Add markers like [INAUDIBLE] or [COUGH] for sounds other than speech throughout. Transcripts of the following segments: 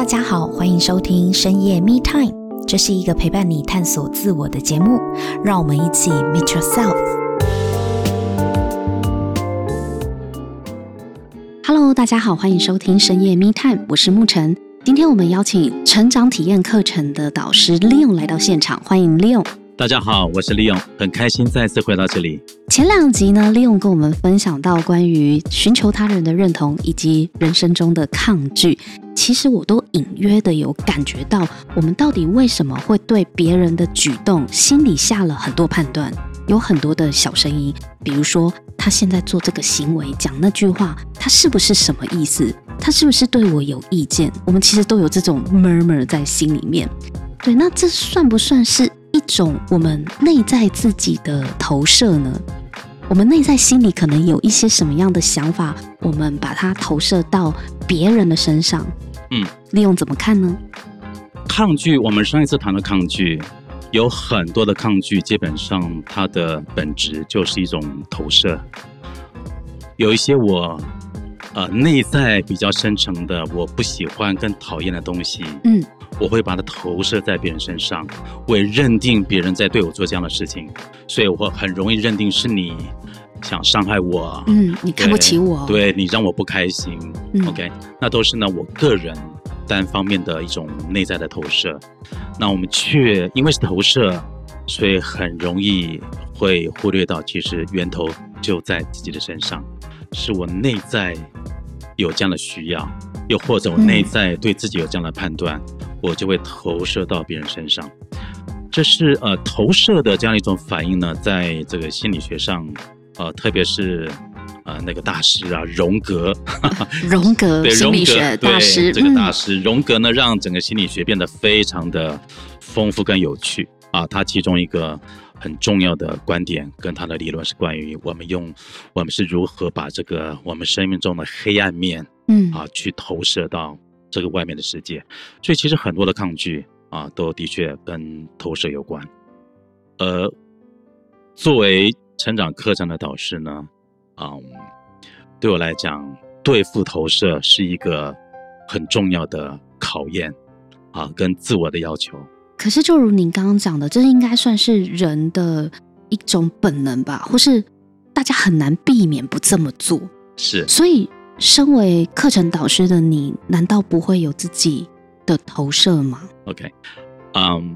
大家好，欢迎收听深夜 Me Time，这是一个陪伴你探索自我的节目，让我们一起 Meet Yourself。Hello，大家好，欢迎收听深夜 Me Time，我是沐晨。今天我们邀请成长体验课程的导师 Leon 来到现场，欢迎 Leon。大家好，我是 Leon，很开心再次回到这里。前两集呢，Leon 跟我们分享到关于寻求他人的认同以及人生中的抗拒。其实我都隐约的有感觉到，我们到底为什么会对别人的举动心里下了很多判断，有很多的小声音，比如说他现在做这个行为，讲那句话，他是不是什么意思？他是不是对我有意见？我们其实都有这种 murmur 在心里面。对，那这算不算是？一种我们内在自己的投射呢？我们内在心里可能有一些什么样的想法，我们把它投射到别人的身上。嗯，利用怎么看呢？抗拒，我们上一次谈的抗拒，有很多的抗拒，基本上它的本质就是一种投射。有一些我呃内在比较深层的，我不喜欢跟讨厌的东西。嗯。我会把它投射在别人身上，我也认定别人在对我做这样的事情，所以我很容易认定是你想伤害我。嗯，你看不起我，对，你让我不开心。嗯，OK，那都是呢我个人单方面的一种内在的投射。那我们却因为是投射，所以很容易会忽略到其实源头就在自己的身上，是我内在有这样的需要，又或者我内在对自己有这样的判断。嗯我就会投射到别人身上，这是呃投射的这样一种反应呢，在这个心理学上，呃，特别是呃那个大师啊，荣格，[LAUGHS] 荣格对心理学大师，这个大师荣格呢，让整个心理学变得非常的丰富跟有趣啊。他其中一个很重要的观点跟他的理论是关于我们用我们是如何把这个我们生命中的黑暗面，嗯啊，去投射到。这个外面的世界，所以其实很多的抗拒啊，都的确跟投射有关。呃，作为成长课程的导师呢，嗯，对我来讲，对付投射是一个很重要的考验啊，跟自我的要求。可是，就如您刚刚讲的，这应该算是人的一种本能吧，或是大家很难避免不这么做。是，所以。身为课程导师的你，难道不会有自己的投射吗？OK，嗯、um，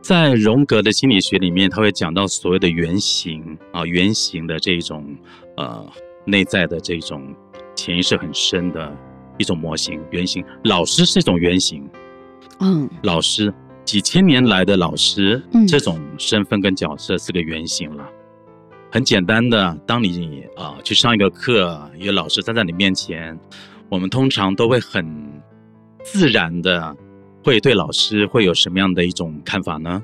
在荣格的心理学里面，他会讲到所谓的原型啊，原型的这种呃内在的这种潜意识很深的一种模型。原型，老师是一种原型。嗯，老师几千年来的老师，嗯，这种身份跟角色是个原型了。很简单的，当你啊、呃、去上一个课，一个老师站在你面前，我们通常都会很自然的会对老师会有什么样的一种看法呢？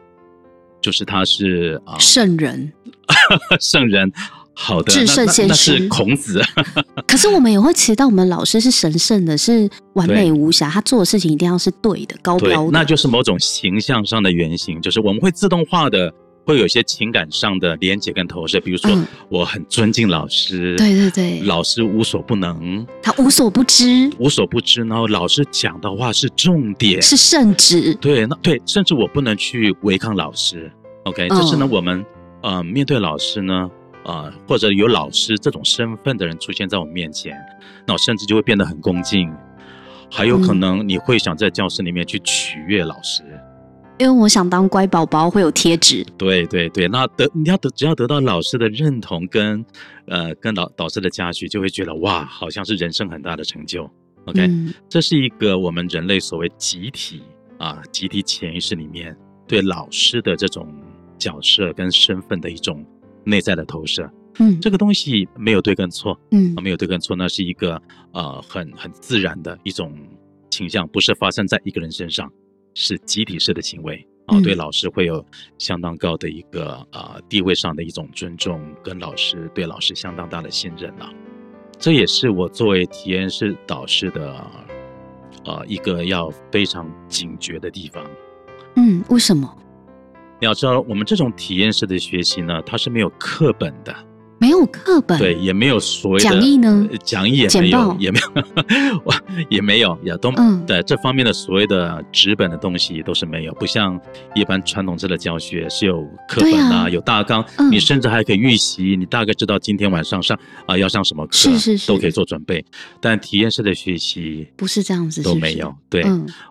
就是他是啊、呃、圣人，[LAUGHS] 圣人，好的，至圣先师，那是孔子。[LAUGHS] 可是我们也会期待我们老师是神圣的，是完美无瑕，他做的事情一定要是对的、高标的。那就是某种形象上的原型，就是我们会自动化的。会有一些情感上的连接跟投射，比如说我很尊敬老师，对对对，老师无所不能，他无所不知，无所不知。然后老师讲的话是重点，是圣旨。对，那对，甚至我不能去违抗老师。OK，这是呢，我们呃面对老师呢，呃或者有老师这种身份的人出现在我们面前，那我甚至就会变得很恭敬，还有可能你会想在教室里面去取悦老师。因为我想当乖宝宝，会有贴纸。对对对，那得你要得，只要得到老师的认同跟呃跟导导师的嘉许，就会觉得哇，好像是人生很大的成就。OK，嗯，这是一个我们人类所谓集体啊，集体潜意识里面对老师的这种角色跟身份的一种内在的投射。嗯，这个东西没有对跟错，嗯，没有对跟错，那是一个呃很很自然的一种倾向，不是发生在一个人身上。是集体式的行为啊，对老师会有相当高的一个呃地位上的一种尊重，跟老师对老师相当大的信任啊，这也是我作为体验式导师的呃一个要非常警觉的地方。嗯，为什么？你要知道，我们这种体验式的学习呢，它是没有课本的，没有课本，对，也没有所谓的讲义呢，讲义也没有，也没有，也没有，也都嗯，对这方面的所谓的纸本的东西都是没有，不像一般传统式的教学是有课本啊，有大纲，你甚至还可以预习，你大概知道今天晚上上啊要上什么课，是是是，都可以做准备。但体验式的学习不是这样子，都没有，对，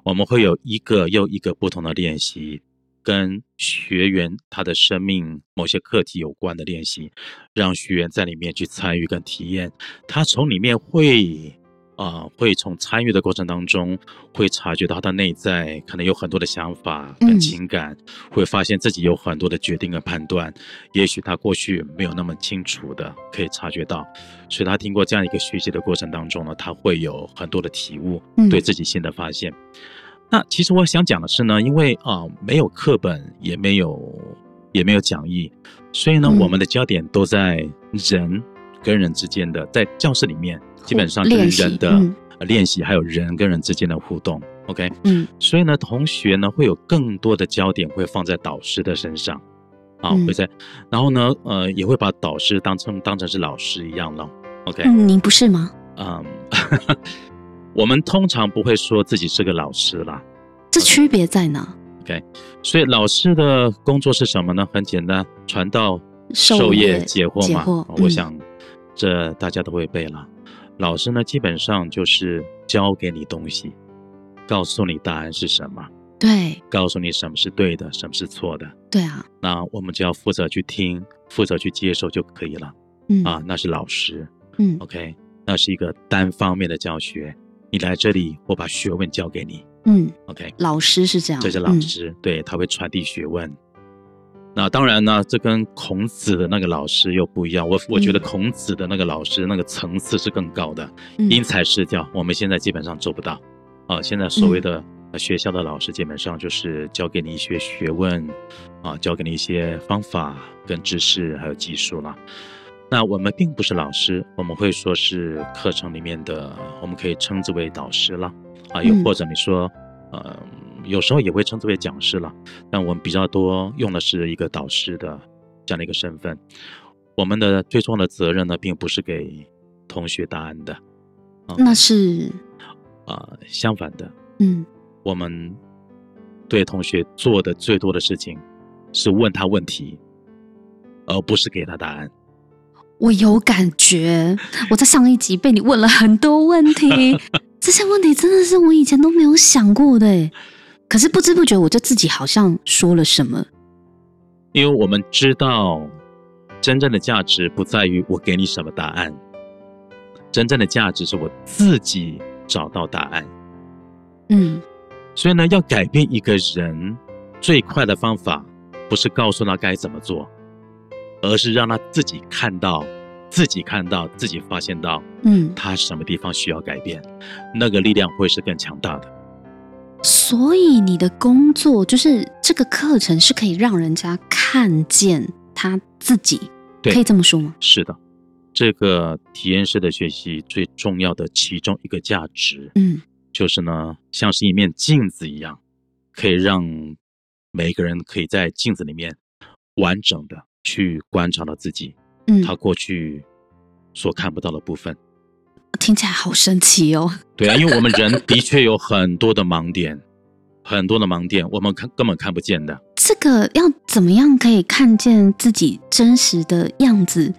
我们会有一个又一个不同的练习。跟学员他的生命某些课题有关的练习，让学员在里面去参与跟体验。他从里面会啊、呃，会从参与的过程当中，会察觉到他的内在可能有很多的想法跟情感，嗯、会发现自己有很多的决定跟判断，也许他过去没有那么清楚的可以察觉到。所以他经过这样一个学习的过程当中呢，他会有很多的体悟，对自己新的发现。嗯那其实我想讲的是呢，因为啊、呃、没有课本，也没有也没有讲义，所以呢，嗯、我们的焦点都在人跟人之间的，在教室里面基本上就是人的练习，还有人跟人之间的互动。OK，嗯，所以呢，同学呢会有更多的焦点会放在导师的身上，啊，会在，然后呢，呃，也会把导师当成当成是老师一样了。OK，嗯，您不是吗？嗯。[LAUGHS] 我们通常不会说自己是个老师啦，这区别在哪？OK，所以老师的工作是什么呢？很简单，传道授业解惑嘛。惑我想，这大家都会背了。嗯、老师呢，基本上就是教给你东西，告诉你答案是什么，对，告诉你什么是对的，什么是错的，对啊。那我们只要负责去听，负责去接受就可以了。嗯啊，那是老师。嗯，OK，那是一个单方面的教学。你来这里，我把学问教给你。嗯，OK，老师是这样，这是老师，嗯、对，他会传递学问。那当然呢，这跟孔子的那个老师又不一样。我我觉得孔子的那个老师那个层次是更高的，嗯、因材施教。我们现在基本上做不到。啊，现在所谓的学校的老师，基本上就是教给你一些学问，啊，教给你一些方法跟知识还有技术了。那我们并不是老师，我们会说是课程里面的，我们可以称之为导师了，啊，又或者你说，呃，有时候也会称之为讲师了，但我们比较多用的是一个导师的这样的一个身份。我们的最重要的责任呢，并不是给同学答案的，啊，那是，啊，相反的，嗯，我们对同学做的最多的事情是问他问题，而不是给他答案。我有感觉，我在上一集被你问了很多问题，[LAUGHS] 这些问题真的是我以前都没有想过的，可是不知不觉我就自己好像说了什么。因为我们知道，真正的价值不在于我给你什么答案，真正的价值是我自己找到答案。嗯，所以呢，要改变一个人最快的方法，不是告诉他该怎么做。而是让他自己看到，自己看到，自己发现到，嗯，他什么地方需要改变，嗯、那个力量会是更强大的。所以你的工作就是这个课程是可以让人家看见他自己，对可以这么说吗？是的，这个体验式的学习最重要的其中一个价值，嗯，就是呢，像是一面镜子一样，可以让每一个人可以在镜子里面完整的。去观察到自己，嗯，他过去所看不到的部分，听起来好神奇哦。[LAUGHS] 对啊，因为我们人的确有很多的盲点，很多的盲点，我们看根本看不见的。这个要怎么样可以看见自己真实的样子？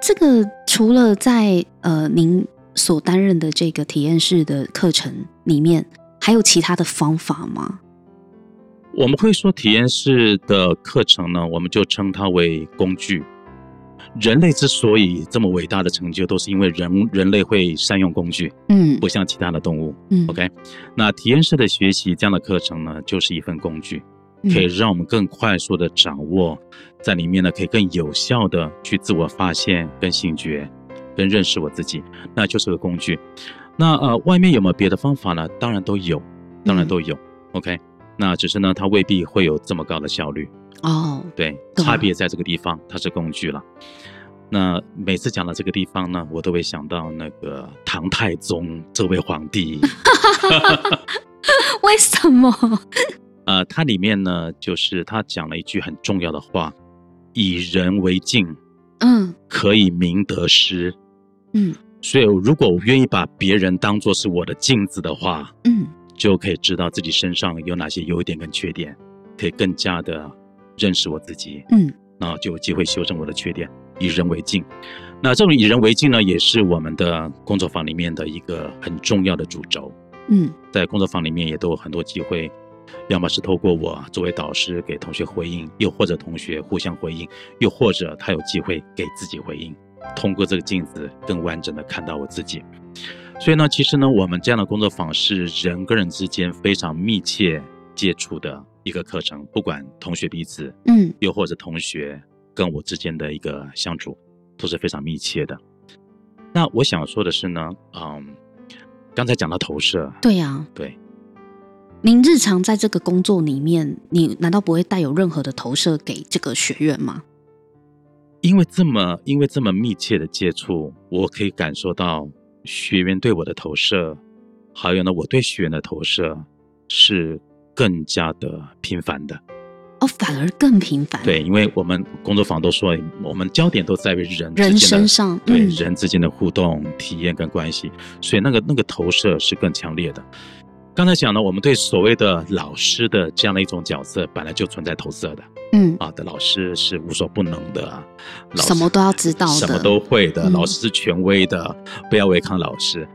这个除了在呃您所担任的这个体验式的课程里面，还有其他的方法吗？我们会说体验式的课程呢，我们就称它为工具。人类之所以这么伟大的成就，都是因为人人类会善用工具，嗯，不像其他的动物，嗯，OK。那体验式的学习这样的课程呢，就是一份工具，可以让我们更快速的掌握，在里面呢，可以更有效的去自我发现、跟醒觉、跟认识我自己，那就是个工具。那呃，外面有没有别的方法呢？当然都有，当然都有，嗯，OK。那只是呢，它未必会有这么高的效率哦。对，差别在这个地方，它是工具了。那每次讲到这个地方呢，我都会想到那个唐太宗这位皇帝。[LAUGHS] 为什么？[LAUGHS] 呃，它里面呢，就是他讲了一句很重要的话：“以人为镜，嗯，可以明得失，嗯，所以如果我愿意把别人当作是我的镜子的话，嗯，就可以知道自己身上有哪些优点跟缺点，可以更加的认识我自己，嗯，那就有机会修正我的缺点，以人为镜。那这种以人为镜呢，也是我们的工作坊里面的一个很重要的主轴。嗯，在工作坊里面也都有很多机会。要么是透过我作为导师给同学回应，又或者同学互相回应，又或者他有机会给自己回应，通过这个镜子更完整的看到我自己。所以呢，其实呢，我们这样的工作坊是人跟人之间非常密切接触的一个课程，不管同学彼此，嗯，又或者同学跟我之间的一个相处都是非常密切的。那我想说的是呢，嗯，刚才讲到投射，对呀，对。您日常在这个工作里面，你难道不会带有任何的投射给这个学员吗？因为这么因为这么密切的接触，我可以感受到学员对我的投射，还有呢，我对学员的投射是更加的频繁的。哦，反而更频繁。对，因为我们工作坊都说，我们焦点都在于人人身上，对、嗯、人之间的互动、体验跟关系，所以那个那个投射是更强烈的。刚才讲了，我们对所谓的老师的这样的一种角色，本来就存在投射的，嗯。啊的老师是无所不能的，老师什么都要知道的，什么都会的，老师是权威的，嗯、不要违抗老师。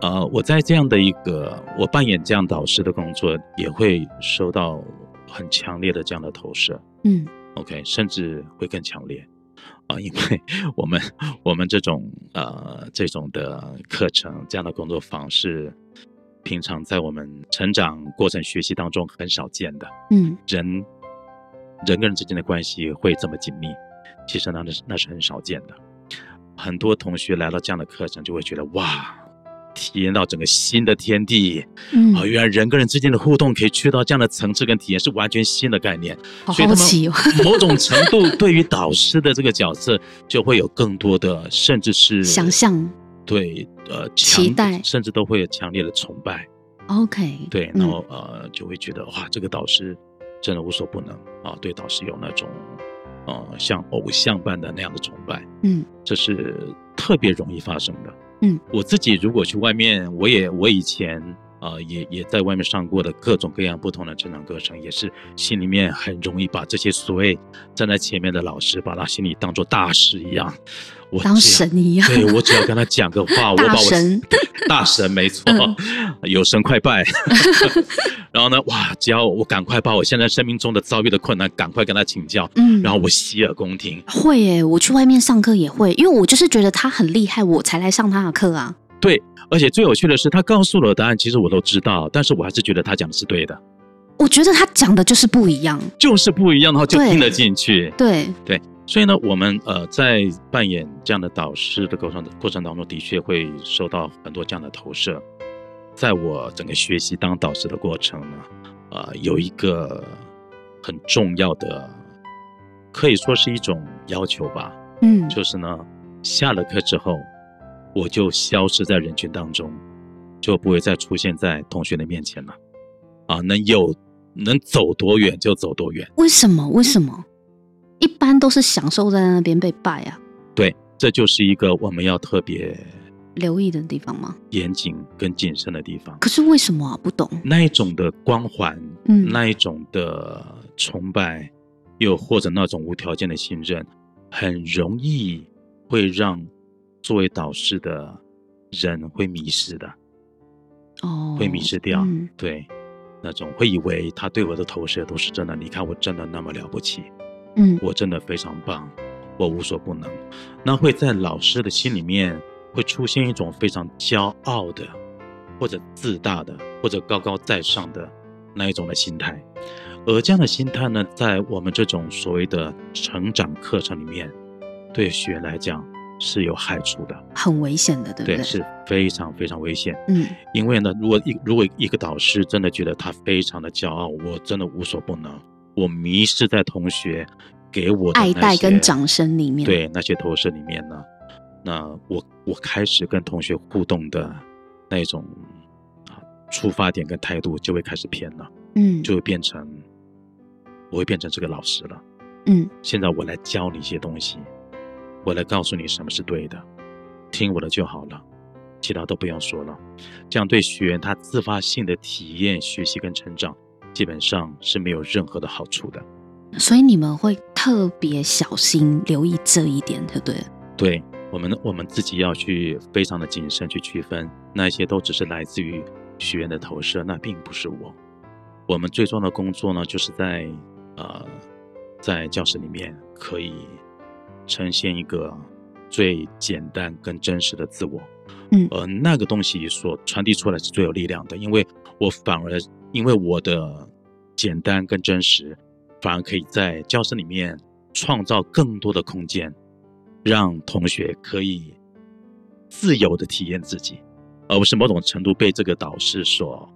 呃，我在这样的一个我扮演这样导师的工作，也会收到很强烈的这样的投射，嗯，OK，甚至会更强烈。啊、呃，因为 [LAUGHS] 我们我们这种呃这种的课程，这样的工作方式。平常在我们成长过程学习当中很少见的，嗯，人人跟人之间的关系会这么紧密，其实那是那是很少见的。很多同学来到这样的课程，就会觉得哇，体验到整个新的天地，嗯，啊，原来人跟人之间的互动可以去到这样的层次跟体验，是完全新的概念。好好奇哦，[LAUGHS] 某种程度对于导师的这个角色，就会有更多的，甚至是想象。对，呃，期待，甚至都会有强烈的崇拜。OK，对，然后、嗯、呃，就会觉得哇，这个导师真的无所不能啊！对导师有那种呃，像偶像般的那样的崇拜。嗯，这是特别容易发生的。嗯，我自己如果去外面，我也我以前啊、呃，也也在外面上过的各种各样不同的成长课程，也是心里面很容易把这些所谓站在前面的老师，把他心里当做大师一样。我当神一样，对，我只要跟他讲个话，[LAUGHS] 我把我 [LAUGHS] 大神没错，嗯、[LAUGHS] 有神快拜。然后呢，哇，只要我赶快把我现在生命中的遭遇的困难赶快跟他请教，嗯，然后我洗耳恭听。会耶，我去外面上课也会，因为我就是觉得他很厉害，我才来上他的课啊。对，而且最有趣的是，他告诉了我答案，其实我都知道，但是我还是觉得他讲的是对的。我觉得他讲的就是不一样，就是不一样，的话就听得进去。对对。对所以呢，我们呃在扮演这样的导师的过程过程当中，的确会受到很多这样的投射。在我整个学习当导师的过程呢，呃，有一个很重要的，可以说是一种要求吧。嗯，就是呢，下了课之后，我就消失在人群当中，就不会再出现在同学的面前了。啊，能有能走多远就走多远。为什么？为什么？一般都是享受在那边被拜啊，对，这就是一个我们要特别留意的地方吗？严谨跟谨慎的地方。可是为什么啊？不懂。那一种的光环，嗯，那一种的崇拜，又或者那种无条件的信任，很容易会让作为导师的人会迷失的。哦，会迷失掉。嗯，对，那种会以为他对我的投射都是真的。你看，我真的那么了不起。嗯，我真的非常棒，我无所不能。那会在老师的心里面会出现一种非常骄傲的，或者自大的，或者高高在上的那一种的心态。而这样的心态呢，在我们这种所谓的成长课程里面，对学员来讲是有害处的，很危险的，对不对？对，是非常非常危险。嗯，因为呢，如果一如果一个导师真的觉得他非常的骄傲，我真的无所不能。我迷失在同学给我的爱戴跟掌声里面，对那些投射里面呢，那我我开始跟同学互动的那种啊出发点跟态度就会开始偏了，嗯，就会变成我会变成这个老师了，嗯，现在我来教你一些东西，我来告诉你什么是对的，听我的就好了，其他都不用说了。这样对学员他自发性的体验、学习跟成长，基本上是没有任何的好处的。所以你们会特别小心留意这一点，对不对？对，我们我们自己要去非常的谨慎去区分，那些都只是来自于学员的投射，那并不是我。我们最重要的工作呢，就是在呃，在教室里面可以呈现一个最简单跟真实的自我，嗯，而那个东西所传递出来是最有力量的，因为我反而因为我的简单跟真实。反而可以在教室里面创造更多的空间，让同学可以自由的体验自己，而不是某种程度被这个导师所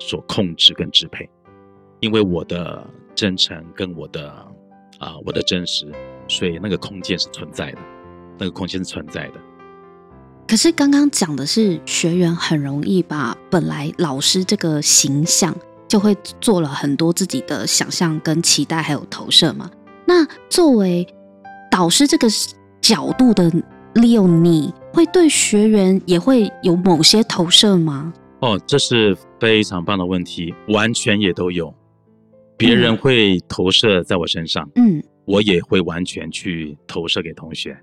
所控制跟支配。因为我的真诚跟我的啊我的真实，所以那个空间是存在的，那个空间是存在的。可是刚刚讲的是学员很容易把本来老师这个形象。就会做了很多自己的想象跟期待，还有投射嘛。那作为导师这个角度的 Leo，你会对学员也会有某些投射吗？哦，这是非常棒的问题，完全也都有。别人会投射在我身上，嗯，我也会完全去投射给同学，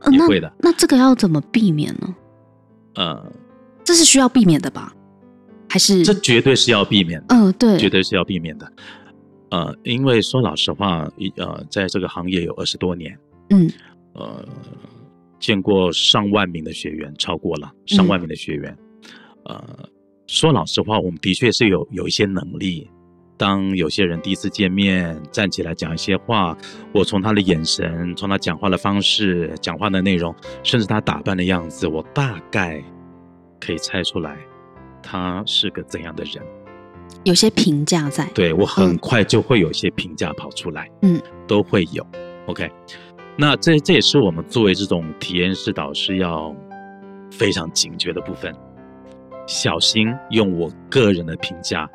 呃、也会的。那这个要怎么避免呢？呃，这是需要避免的吧？还是这绝对是要避免的，嗯，对，绝对是要避免的，呃，因为说老实话，一呃，在这个行业有二十多年，嗯，呃，见过上万名的学员，超过了上万名的学员，嗯、呃，说老实话，我们的确是有有一些能力，当有些人第一次见面站起来讲一些话，我从他的眼神，从他讲话的方式、讲话的内容，甚至他打扮的样子，我大概可以猜出来。他是个怎样的人？有些评价在，对，我很快就会有一些评价跑出来，嗯，都会有。OK，那这这也是我们作为这种体验式导师要非常警觉的部分，小心用我个人的评价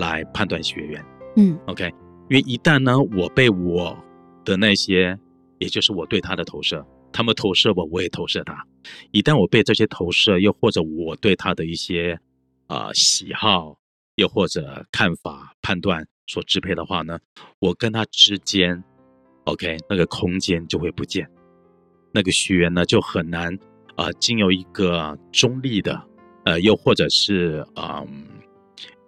来判断学员。嗯，OK，因为一旦呢，我被我的那些，也就是我对他的投射。他们投射我，我也投射他。一旦我被这些投射，又或者我对他的一些啊、呃、喜好，又或者看法、判断所支配的话呢，我跟他之间，OK，那个空间就会不见，那个学员呢就很难啊、呃，经由一个中立的，呃，又或者是嗯、呃，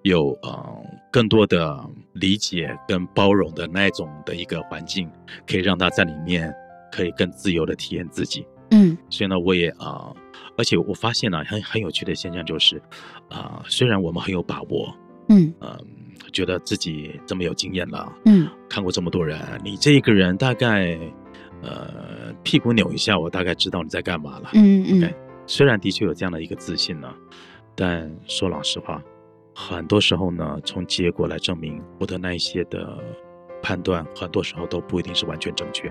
有呃更多的理解跟包容的那种的一个环境，可以让他在里面。可以更自由的体验自己，嗯，所以呢，我也啊、呃，而且我发现呢，很很有趣的现象就是，啊、呃，虽然我们很有把握，嗯嗯、呃，觉得自己这么有经验了，嗯，看过这么多人，你这一个人大概，呃，屁股扭一下，我大概知道你在干嘛了，嗯嗯，okay? 虽然的确有这样的一个自信呢，但说老实话，很多时候呢，从结果来证明我的那一些的判断，很多时候都不一定是完全正确。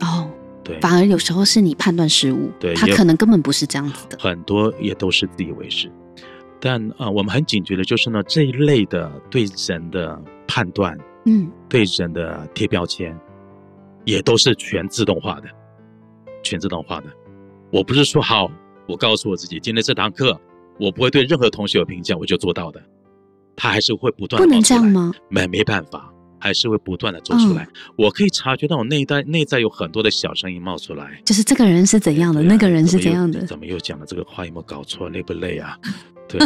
哦，对，反而有时候是你判断失误，对，他可能根本不是这样子的，很多也都是自以为是。但啊、呃，我们很警觉的就是呢，这一类的对人的判断，嗯，对人的贴标签，也都是全自动化的，全自动化的。我不是说好，我告诉我自己，今天这堂课我不会对任何同学有评价，我就做到的，他还是会不断，不能这样吗？没没办法。还是会不断的做出来，嗯、我可以察觉到我内在内在有很多的小声音冒出来，就是这个人是怎样的，啊、那个人是怎样的，怎么又讲了这个话有没有搞错，累不累啊？[LAUGHS] 对，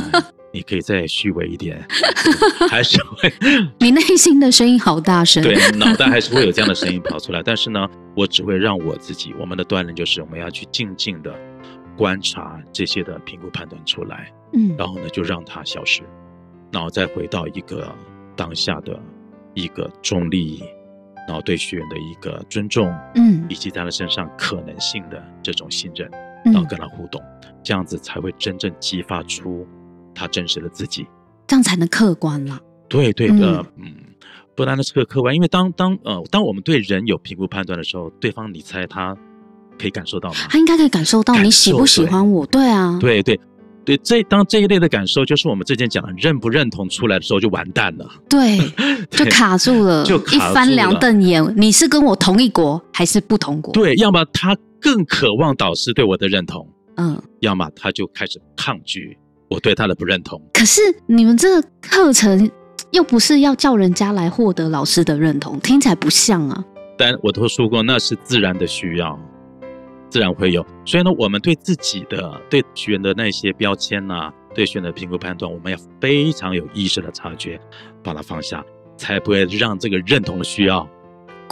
你可以再虚伪一点，[LAUGHS] 还是会，[LAUGHS] 你内心的声音好大声，对，脑袋还是会有这样的声音跑出来，但是呢，我只会让我自己，我们的锻炼就是我们要去静静的观察这些的评估判断出来，嗯，然后呢就让它消失，然后再回到一个当下的。一个中立，然后对学员的一个尊重，嗯，以及在他身上可能性的这种信任，嗯，然后跟他互动，这样子才会真正激发出他真实的自己，这样才能客观了。对对的，嗯，嗯，不单单是个客观，因为当当呃，当我们对人有评估判断的时候，对方你猜他可以感受到吗？他应该可以感受到你喜不喜欢我，对，啊，对对。对，这当这一类的感受，就是我们之前讲的认不认同出来的时候，就完蛋了。对，[LAUGHS] 就卡住了，[LAUGHS] 就了，一翻两瞪眼。你是跟我同一国还是不同国？对，要么他更渴望导师对我的认同，嗯，要么他就开始抗拒我对他的不认同。可是你们这个课程又不是要叫人家来获得老师的认同，听起来不像啊。但我都说过，那是自然的需要，自然会有。所以呢，我们对自己的、对学员的那些标签呐、啊，对学员的评估判断，我们要非常有意识的察觉，把它放下，才不会让这个认同的需要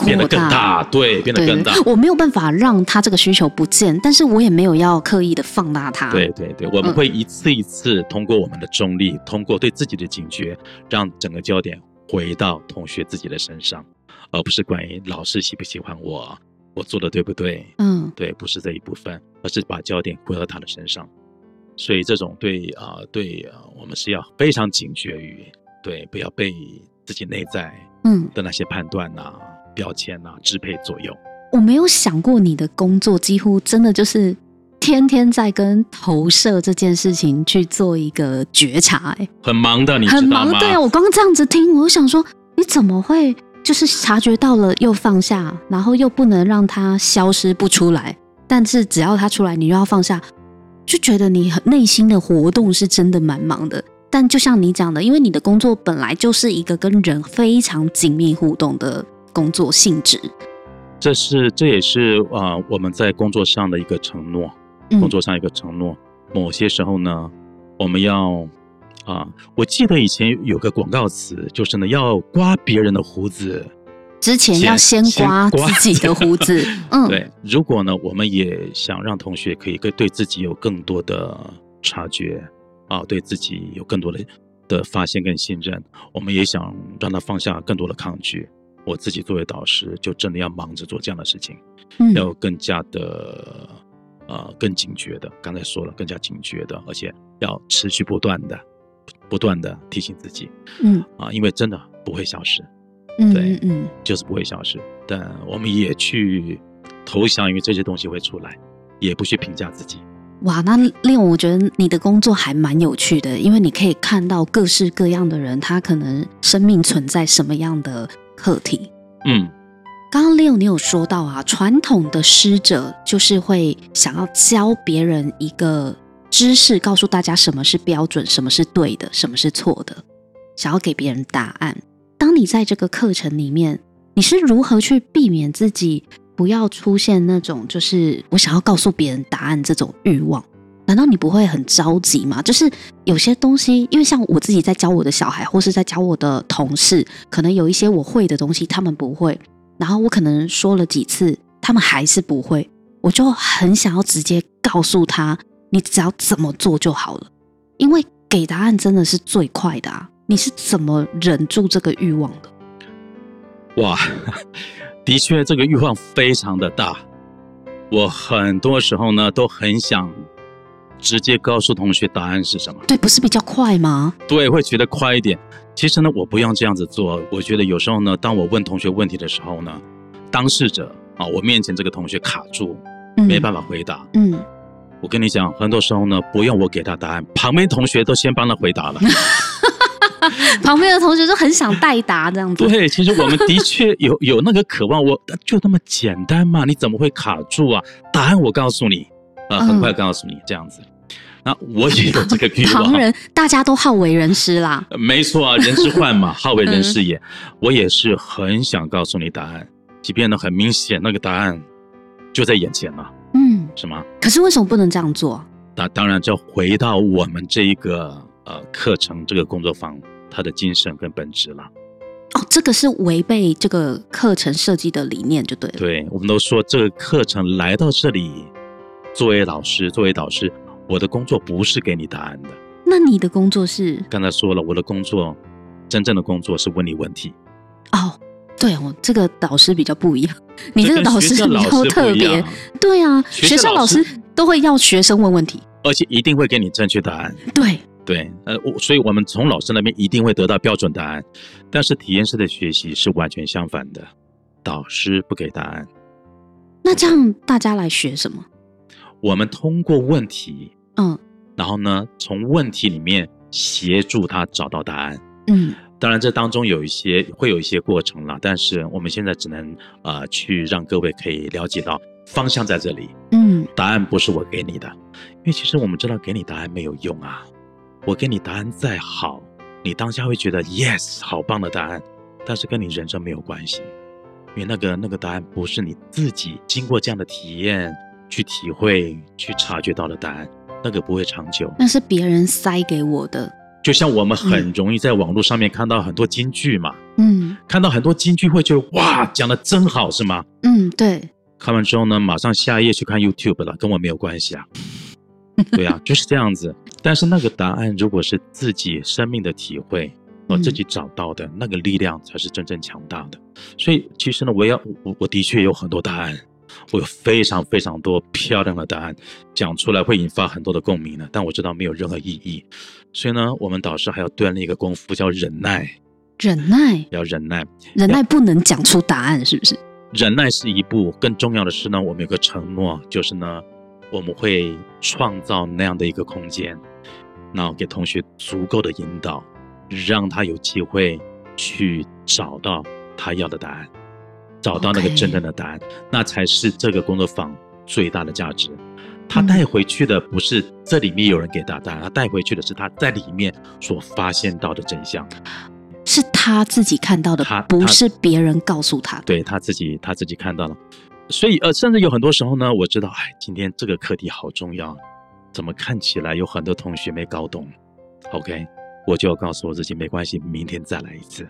变得更大。对，变得更大。我没有办法让他这个需求不见，但是我也没有要刻意的放大它。对对对，我们会一次一次通过我们的中立，嗯、通过对自己的警觉，让整个焦点回到同学自己的身上。而不是关于老师喜不喜欢我，我做的对不对？嗯，对，不是这一部分，而是把焦点归到他的身上。所以这种对啊、呃，对啊、呃，我们是要非常警觉于，对，不要被自己内在嗯的那些判断呐、啊、嗯、标签呐支配左右。我没有想过你的工作几乎真的就是天天在跟投射这件事情去做一个觉察，哎，很忙的，你？很忙，对啊，我刚刚这样子听，我想说，你怎么会？就是察觉到了又放下，然后又不能让它消失不出来，但是只要它出来，你又要放下，就觉得你内心的活动是真的蛮忙的。但就像你讲的，因为你的工作本来就是一个跟人非常紧密互动的工作性质，这是这也是啊、呃、我们在工作上的一个承诺，工作上一个承诺。嗯、某些时候呢，我们要。啊，我记得以前有个广告词，就是呢，要刮别人的胡子之前要先刮自己的胡子。[LAUGHS] 嗯，对。如果呢，我们也想让同学可以对对自己有更多的察觉，啊，对自己有更多的的发现跟信任，我们也想让他放下更多的抗拒。我自己作为导师，就真的要忙着做这样的事情，嗯，要更加的呃更警觉的。刚才说了，更加警觉的，而且要持续不断的。不断的提醒自己，嗯啊，因为真的不会消失，嗯对，嗯，就是不会消失。但我们也去投降，于这些东西会出来，也不去评价自己。哇，那令我觉得你的工作还蛮有趣的，因为你可以看到各式各样的人，他可能生命存在什么样的课题。嗯，刚刚 Leo 你有说到啊，传统的师者就是会想要教别人一个。知识告诉大家什么是标准，什么是对的，什么是错的，想要给别人答案。当你在这个课程里面，你是如何去避免自己不要出现那种就是我想要告诉别人答案这种欲望？难道你不会很着急吗？就是有些东西，因为像我自己在教我的小孩，或是在教我的同事，可能有一些我会的东西，他们不会，然后我可能说了几次，他们还是不会，我就很想要直接告诉他。你只要怎么做就好了，因为给答案真的是最快的啊！你是怎么忍住这个欲望的？哇，[LAUGHS] 的确，这个欲望非常的大。我很多时候呢，都很想直接告诉同学答案是什么。对，不是比较快吗？对，会觉得快一点。其实呢，我不用这样子做。我觉得有时候呢，当我问同学问题的时候呢，当事者啊，我面前这个同学卡住，没办法回答。嗯。嗯我跟你讲，很多时候呢，不用我给他答案，旁边同学都先帮他回答了。[LAUGHS] 旁边的同学就很想代答这样子。对，其实我们的确有有那个渴望，我就那么简单嘛，你怎么会卡住啊？答案我告诉你，啊、呃，很快告诉你、嗯、这样子。那我也有这个欲望。旁人大家都好为人师啦。没错啊，人之患嘛，[LAUGHS] 好为人师也。嗯、我也是很想告诉你答案，即便呢很明显那个答案就在眼前了。嗯，是吗？可是为什么不能这样做？那当然就回到我们这一个呃课程这个工作坊它的精神跟本质了。哦，这个是违背这个课程设计的理念，就对了。对，我们都说这个课程来到这里，作为老师，作为导师，我的工作不是给你答案的。那你的工作是？刚才说了，我的工作，真正的工作是问你问题。哦。对哦，这个导师比较不一样。你这个导师比较特别。对啊，学校老师都会要学生问问题，而且一定会给你正确答案。对对，呃，我所以我们从老师那边一定会得到标准答案。但是体验式的学习是完全相反的，导师不给答案。那这样大家来学什么？我们通过问题，嗯，然后呢，从问题里面协助他找到答案，嗯。当然，这当中有一些会有一些过程了，但是我们现在只能呃去让各位可以了解到，方向在这里，嗯，答案不是我给你的，因为其实我们知道给你答案没有用啊。我给你答案再好，你当下会觉得 yes，好棒的答案，但是跟你人生没有关系，因为那个那个答案不是你自己经过这样的体验去体会去察觉到的答案，那个不会长久。那是别人塞给我的。就像我们很容易在网络上面看到很多金句嘛，嗯，看到很多金句会觉得哇，讲的真好，是吗？嗯，对。看完之后呢，马上下一页去看 YouTube 了，跟我没有关系啊。[LAUGHS] 对啊，就是这样子。但是那个答案如果是自己生命的体会，我自己找到的、嗯、那个力量才是真正强大的。所以其实呢，我要我我的确有很多答案，我有非常非常多漂亮的答案，讲出来会引发很多的共鸣的，但我知道没有任何意义。所以呢，我们导师还要锻炼一个功夫，叫忍耐。忍耐，要忍耐，忍耐不能讲出答案，是不是？忍耐是一步，更重要的是呢，我们有个承诺，就是呢，我们会创造那样的一个空间，然后给同学足够的引导，让他有机会去找到他要的答案，找到那个真正的答案.那才是这个工作坊最大的价值。他带回去的不是这里面有人给他答案，他带回去的是他在里面所发现到的真相。是他自己看到的，他不是别人告诉他的。对，他自己，他自己看到了。所以，呃，甚至有很多时候呢，我知道，哎，今天这个课题好重要，怎么看起来有很多同学没搞懂？OK，我就要告诉我自己，没关系，明天再来一次。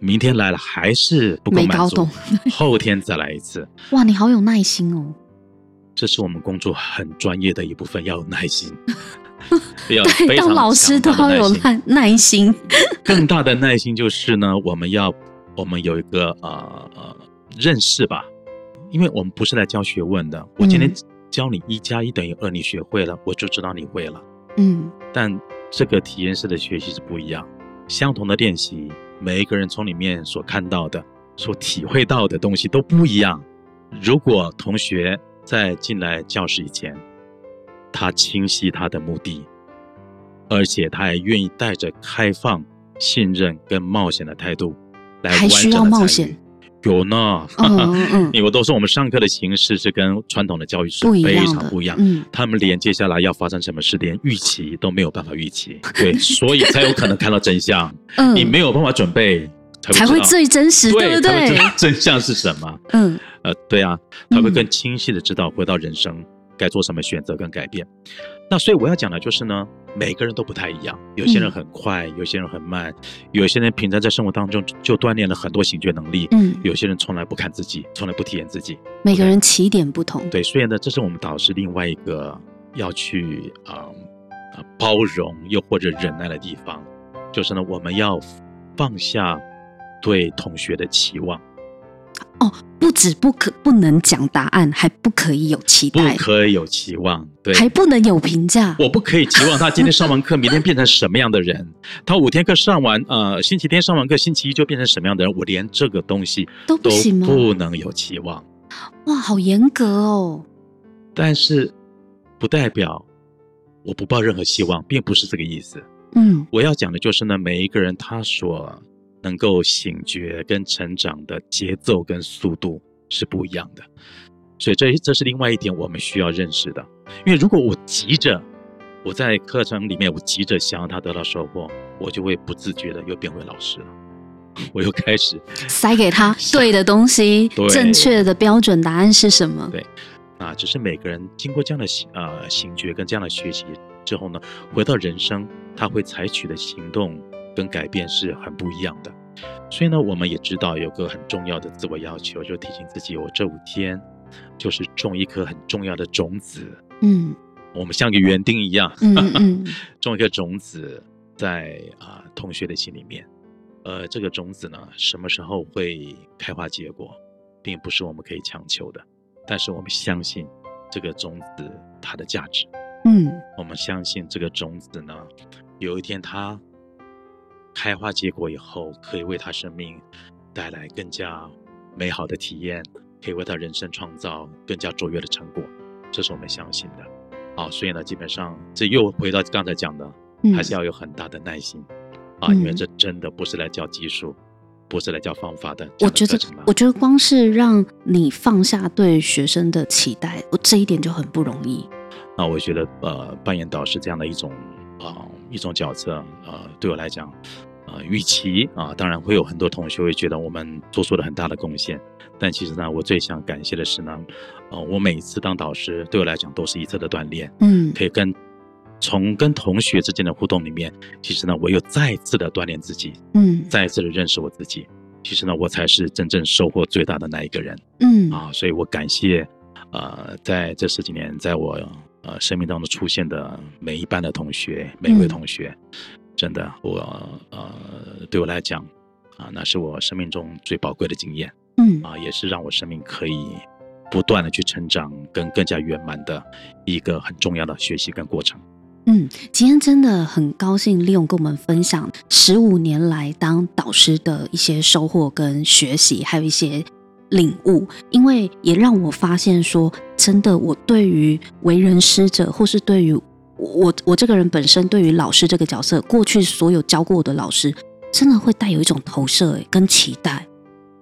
明天来了还是不够满足，[LAUGHS] 后天再来一次。哇，你好有耐心哦！这是我们工作很专业的一部分，要有耐心。[LAUGHS] 对，当老师都要有耐耐心。[LAUGHS] 更大的耐心就是呢，我们要我们有一个呃呃认识吧，因为我们不是来教学问的。我今天教你一加一等于二，你学会了，我就知道你会了。嗯，但这个体验式的学习是不一样。相同的练习，每一个人从里面所看到的、所体会到的东西都不一样。如果同学在进来教室以前，他清晰他的目的，而且他还愿意带着开放、信任跟冒险的态度来完成。还需要冒险？有呢，嗯嗯嗯，[LAUGHS] 因为都是我们上课的形式是跟传统的教育是非常不一样。嗯，他们连接下来要发生什么事，连预期都没有办法预期。[LAUGHS] 对，所以才有可能看到真相。[LAUGHS] 嗯，你没有办法准备，才会最真实，对不对？对，真相是什么？嗯，呃，对啊，他会更清晰的知道回到人生。该做什么选择跟改变？那所以我要讲的就是呢，每个人都不太一样，有些人很快，有些人很慢，有些人平常在生活当中就锻炼了很多醒觉能力，嗯，有些人从来不看自己，从来不体验自己。每个人起点不同，对，所以呢，这是我们导师另外一个要去啊、呃、包容又或者忍耐的地方，就是呢，我们要放下对同学的期望。哦，不止不可不能讲答案，还不可以有期待，不可以有期望，对，还不能有评价。我不可以期望他今天上完课，[LAUGHS] 明天变成什么样的人；他五天课上完，呃，星期天上完课，星期一就变成什么样的人。我连这个东西都不行吗？不能有期望。哇，好严格哦！但是不代表我不抱任何希望，并不是这个意思。嗯，我要讲的就是呢，每一个人他所。能够醒觉跟成长的节奏跟速度是不一样的，所以这这是另外一点我们需要认识的。因为如果我急着，我在课程里面我急着想要他得到收获，我就会不自觉的又变回老师了，[LAUGHS] 我又开始塞给他对的东西，正确的标准答案是什么？对，啊，只是每个人经过这样的醒呃醒觉跟这样的学习之后呢，回到人生他会采取的行动。跟改变是很不一样的，所以呢，我们也知道有个很重要的自我要求，就提醒自己，我这五天就是种一颗很重要的种子。嗯，我们像个园丁一样，嗯嗯，[LAUGHS] 种一颗种子在啊、呃、同学的心里面。呃，这个种子呢，什么时候会开花结果，并不是我们可以强求的。但是我们相信这个种子它的价值。嗯，我们相信这个种子呢，有一天它。开花结果以后，可以为他生命带来更加美好的体验，可以为他人生创造更加卓越的成果，这是我们相信的。好，所以呢，基本上这又回到刚才讲的，还是要有很大的耐心啊，因为这真的不是来教技术，不是来教方法的。我觉得，我觉得光是让你放下对学生的期待，我这一点就很不容易。那我觉得，呃，扮演导师这样的一种啊、呃、一种角色，呃，对我来讲，呃，与其啊、呃，当然会有很多同学会觉得我们做出了很大的贡献，但其实呢，我最想感谢的是呢，呃，我每次当导师，对我来讲都是一次的锻炼，嗯，可以跟。从跟同学之间的互动里面，其实呢，我又再次的锻炼自己，嗯，再一次的认识我自己。其实呢，我才是真正收获最大的那一个人，嗯啊，所以我感谢，呃，在这十几年，在我呃生命当中出现的每一班的同学，每一位同学，嗯、真的，我呃对我来讲，啊，那是我生命中最宝贵的经验，嗯啊，也是让我生命可以不断的去成长，跟更加圆满的一个很重要的学习跟过程。嗯，今天真的很高兴利用跟我们分享十五年来当导师的一些收获跟学习，还有一些领悟，因为也让我发现说，真的，我对于为人师者，或是对于我我这个人本身，对于老师这个角色，过去所有教过我的老师，真的会带有一种投射跟期待。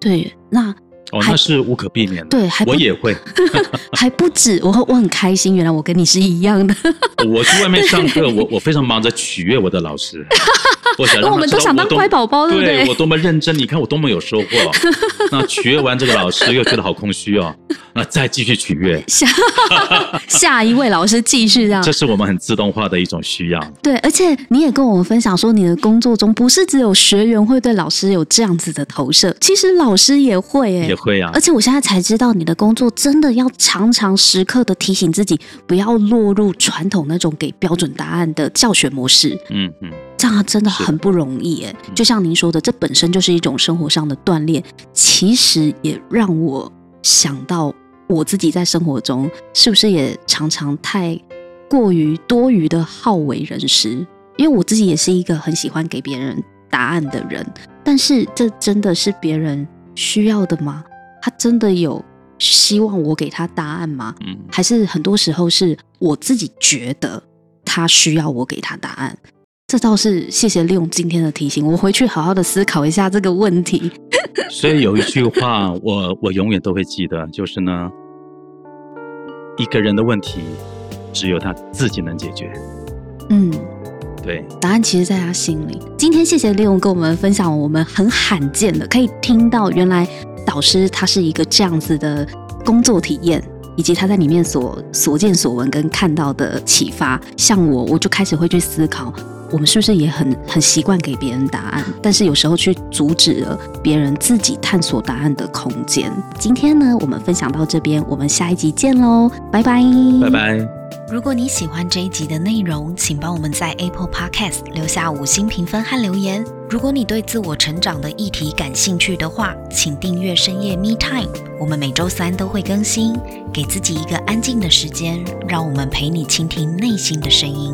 对，那。哦，那是无可避免的。对，还我也会，[LAUGHS] 还不止。我我很开心，原来我跟你是一样的。我去外面上课，我我非常忙着取悦我的老师。[LAUGHS] 我想让我们都想当乖宝宝，对不对？我多么认真，你看我多么有收获。[LAUGHS] 那取悦完这个老师，又觉得好空虚哦。那再继续取悦下 [LAUGHS] 下一位老师，继续这样。这是我们很自动化的一种需要。对，而且你也跟我们分享说，你的工作中不是只有学员会对老师有这样子的投射，其实老师也会也。会啊，而且我现在才知道，你的工作真的要常常时刻的提醒自己，不要落入传统那种给标准答案的教学模式。嗯嗯，这样真的很不容易哎。就像您说的，这本身就是一种生活上的锻炼，其实也让我想到我自己在生活中是不是也常常太过于多余的好为人师？因为我自己也是一个很喜欢给别人答案的人，但是这真的是别人需要的吗？他真的有希望我给他答案吗？嗯，还是很多时候是我自己觉得他需要我给他答案？这倒是谢谢利用今天的提醒，我回去好好的思考一下这个问题。[LAUGHS] 所以有一句话我，我我永远都会记得，就是呢，一个人的问题只有他自己能解决。嗯，对，答案其实在他心里。今天谢谢利用跟我们分享，我们很罕见的可以听到原来。导师他是一个这样子的工作体验，以及他在里面所所见所闻跟看到的启发。像我，我就开始会去思考，我们是不是也很很习惯给别人答案，但是有时候去阻止了别人自己探索答案的空间。今天呢，我们分享到这边，我们下一集见喽，拜拜，拜拜。如果你喜欢这一集的内容，请帮我们在 Apple Podcast 留下五星评分和留言。如果你对自我成长的议题感兴趣的话，请订阅深夜 Me Time，我们每周三都会更新。给自己一个安静的时间，让我们陪你倾听内心的声音。